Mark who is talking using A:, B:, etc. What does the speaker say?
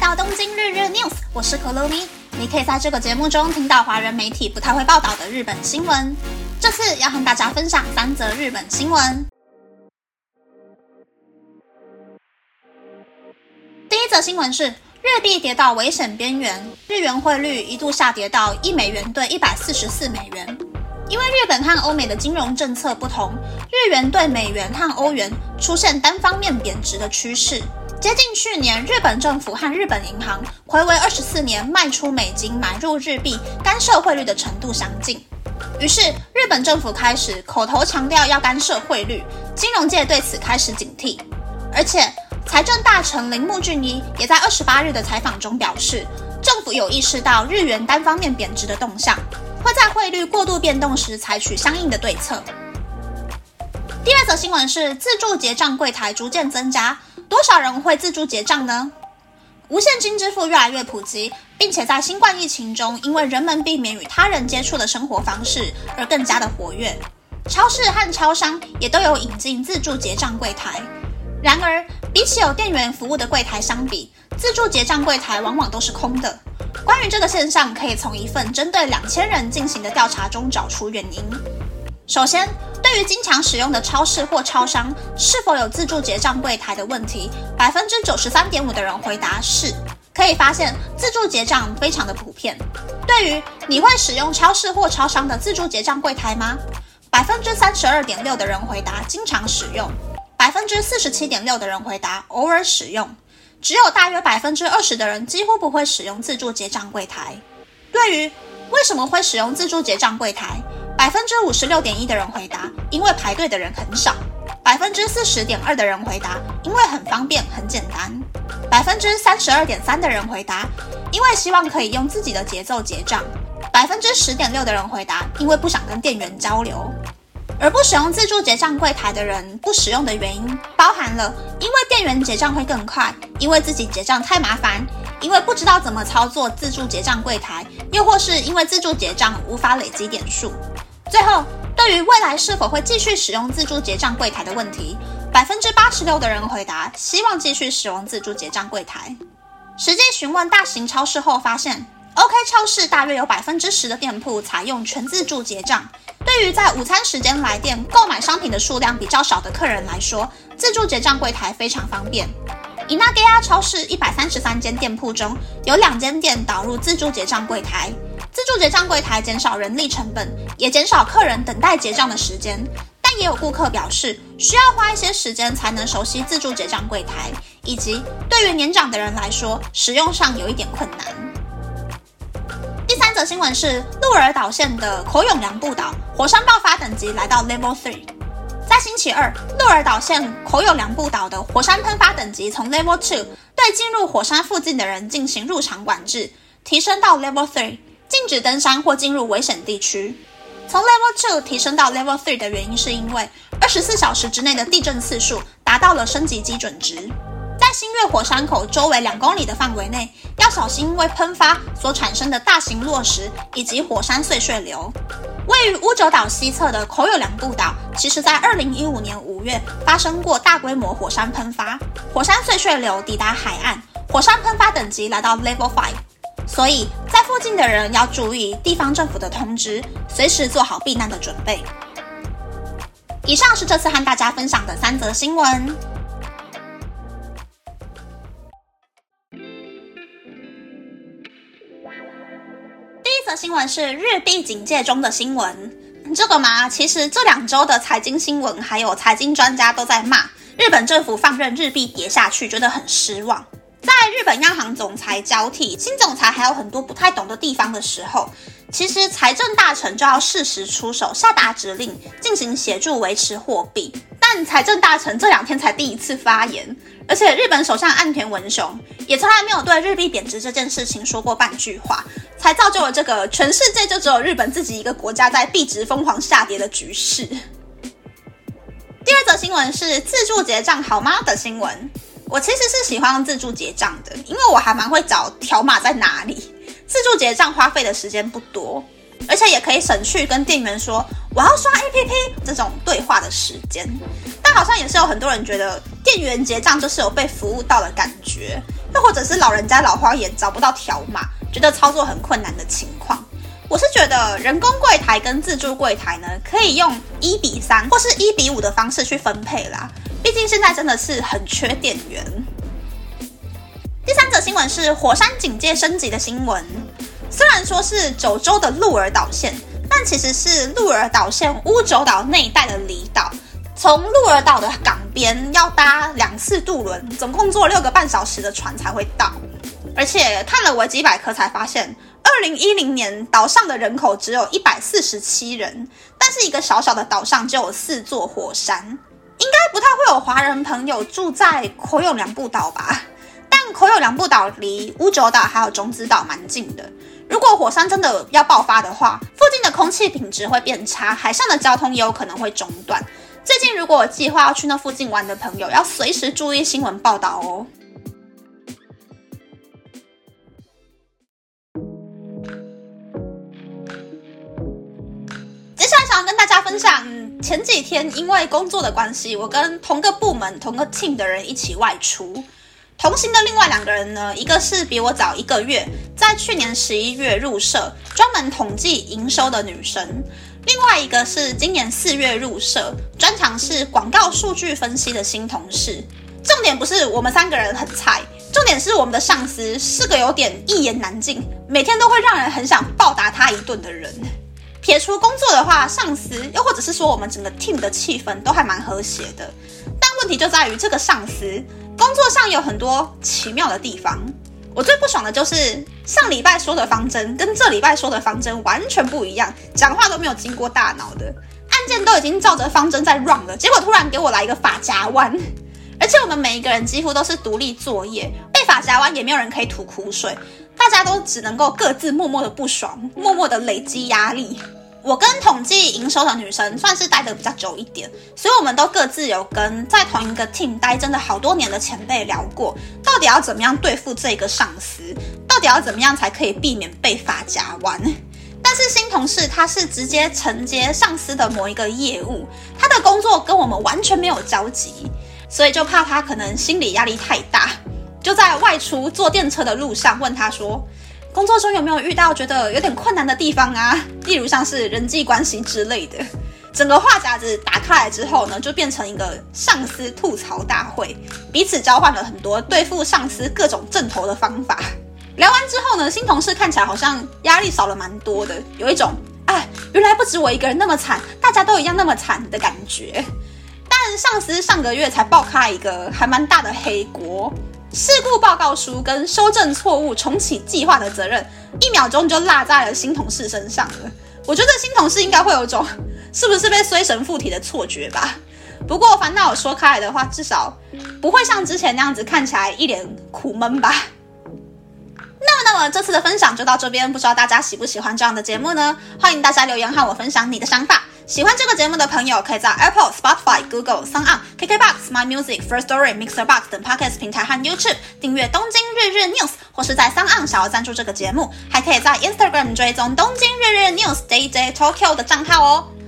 A: 到东京日日 news，我是可露咪。你可以在这个节目中听到华人媒体不太会报道的日本新闻。这次要和大家分享三则日本新闻。第一则新闻是日币跌到危险边缘，日元汇率一度下跌到一美元兑一百四十四美元。因为日本和欧美的金融政策不同，日元对美元和欧元出现单方面贬值的趋势。接近去年，日本政府和日本银行回违二十四年卖出美金买入日币，干涉汇率的程度相近。于是，日本政府开始口头强调要干涉汇率，金融界对此开始警惕。而且，财政大臣铃木俊一也在二十八日的采访中表示，政府有意识到日元单方面贬值的动向，会在汇率过度变动时采取相应的对策。第二则新闻是自助结账柜台逐渐增加。多少人会自助结账呢？无现金支付越来越普及，并且在新冠疫情中，因为人们避免与他人接触的生活方式而更加的活跃。超市和超商也都有引进自助结账柜台。然而，比起有店员服务的柜台相比，自助结账柜台往往都是空的。关于这个现象，可以从一份针对两千人进行的调查中找出原因。首先，对于经常使用的超市或超商是否有自助结账柜台的问题，百分之九十三点五的人回答是。可以发现，自助结账非常的普遍。对于你会使用超市或超商的自助结账柜台吗？百分之三十二点六的人回答经常使用，百分之四十七点六的人回答偶尔使用，只有大约百分之二十的人几乎不会使用自助结账柜台。对于为什么会使用自助结账柜台？百分之五十六点一的人回答，因为排队的人很少；百分之四十点二的人回答，因为很方便、很简单；百分之三十二点三的人回答，因为希望可以用自己的节奏结账；百分之十点六的人回答，因为不想跟店员交流。而不使用自助结账柜台的人，不使用的原因包含了：因为店员结账会更快，因为自己结账太麻烦。因为不知道怎么操作自助结账柜台，又或是因为自助结账无法累积点数。最后，对于未来是否会继续使用自助结账柜台的问题，百分之八十六的人回答希望继续使用自助结账柜台。实际询问大型超市后发现，OK 超市大约有百分之十的店铺采用全自助结账。对于在午餐时间来店购买商品的数量比较少的客人来说，自助结账柜台非常方便。伊纳盖亚超市一百三十三间店铺中有两间店导入自助结账柜台，自助结账柜台减少人力成本，也减少客人等待结账的时间。但也有顾客表示，需要花一些时间才能熟悉自助结账柜台，以及对于年长的人来说，使用上有一点困难。第三则新闻是鹿儿岛县的口永良部岛火山爆发等级来到 Level Three。在星期二，鹿儿岛县口永良部岛的火山喷发等级从 Level Two 对进入火山附近的人进行入场管制，提升到 Level Three，禁止登山或进入危险地区。从 Level Two 提升到 Level Three 的原因是因为二十四小时之内的地震次数达到了升级基准值，在新月火山口周围两公里的范围内要小心因为喷发所产生的大型落石以及火山碎屑流。位于乌者岛西侧的口有良步岛，其实在二零一五年五月发生过大规模火山喷发，火山碎屑流抵达海岸，火山喷发等级来到 Level Five，所以在附近的人要注意地方政府的通知，随时做好避难的准备。以上是这次和大家分享的三则新闻。第一则新闻是日币警戒中的新闻，这个嘛，其实这两周的财经新闻还有财经专家都在骂日本政府放任日币跌下去，觉得很失望。在日本央行总裁交替，新总裁还有很多不太懂的地方的时候，其实财政大臣就要适时出手，下达指令进行协助维持货币。但财政大臣这两天才第一次发言，而且日本首相岸田文雄也从来没有对日币贬值这件事情说过半句话。才造就了这个全世界就只有日本自己一个国家在币值疯狂下跌的局势。第二则新闻是自助结账好吗的新闻。我其实是喜欢自助结账的，因为我还蛮会找条码在哪里。自助结账花费的时间不多，而且也可以省去跟店员说我要刷 APP 这种对话的时间。但好像也是有很多人觉得店员结账就是有被服务到的感觉，又或者是老人家老花眼找不到条码，觉得操作很困难的情况。我是觉得人工柜台跟自助柜台呢，可以用一比三或是一比五的方式去分配啦。毕竟现在真的是很缺店员。第三则新闻是火山警戒升级的新闻，虽然说是九州的鹿儿岛县，但其实是鹿儿岛县乌九岛那一带的离岛。从鹿儿岛的港边要搭两次渡轮，总共坐六个半小时的船才会到。而且看了维基百科才发现。二零一零年，岛上的人口只有一百四十七人，但是一个小小的岛上就有四座火山，应该不太会有华人朋友住在口永良部岛吧？但口永良部岛离乌九岛还有种子岛蛮近的，如果火山真的要爆发的话，附近的空气品质会变差，海上的交通也有可能会中断。最近如果有计划要去那附近玩的朋友，要随时注意新闻报道哦。接下来想跟大家分享前几天因为工作的关系，我跟同个部门、同个 team 的人一起外出。同行的另外两个人呢，一个是比我早一个月，在去年十一月入社，专门统计营收的女生；另外一个是今年四月入社，专长是广告数据分析的新同事。重点不是我们三个人很菜，重点是我们的上司是个有点一言难尽，每天都会让人很想暴打他一顿的人。撇除工作的话，上司又或者是说我们整个 team 的气氛都还蛮和谐的。但问题就在于这个上司工作上有很多奇妙的地方。我最不爽的就是上礼拜说的方针跟这礼拜说的方针完全不一样，讲话都没有经过大脑的，案件都已经照着方针在 run 了，结果突然给我来一个法夹弯。而且我们每一个人几乎都是独立作业，被法夹弯也没有人可以吐苦水。大家都只能够各自默默的不爽，默默的累积压力。我跟统计营收的女生算是待得比较久一点，所以我们都各自有跟在同一个 team 待真的好多年的前辈聊过，到底要怎么样对付这个上司，到底要怎么样才可以避免被发夹弯。但是新同事他是直接承接上司的某一个业务，他的工作跟我们完全没有交集，所以就怕他可能心理压力太大。就在外出坐电车的路上，问他说：“工作中有没有遇到觉得有点困难的地方啊？例如像是人际关系之类的。”整个话匣子打开来之后呢，就变成一个上司吐槽大会，彼此交换了很多对付上司各种正头的方法。聊完之后呢，新同事看起来好像压力少了蛮多的，有一种“哎，原来不止我一个人那么惨，大家都一样那么惨”的感觉。但上司上个月才爆开一个还蛮大的黑锅。事故报告书跟修正错误、重启计划的责任，一秒钟就落在了新同事身上了。我觉得新同事应该会有种是不是被衰神附体的错觉吧。不过烦恼说开来的话，至少不会像之前那样子看起来一脸苦闷吧。那么，那么这次的分享就到这边，不知道大家喜不喜欢这样的节目呢？欢迎大家留言和我分享你的想法。喜欢这个节目的朋友，可以在 Apple、Spotify、Google、s o n On、KKBox、My Music、First Story、Mixer Box 等 Podcast 平台和 YouTube 订阅《东京日日 News》，或是在 s o n On 想要赞助这个节目，还可以在 Instagram 追踪《东京日日 News》DJ Tokyo 的账号哦。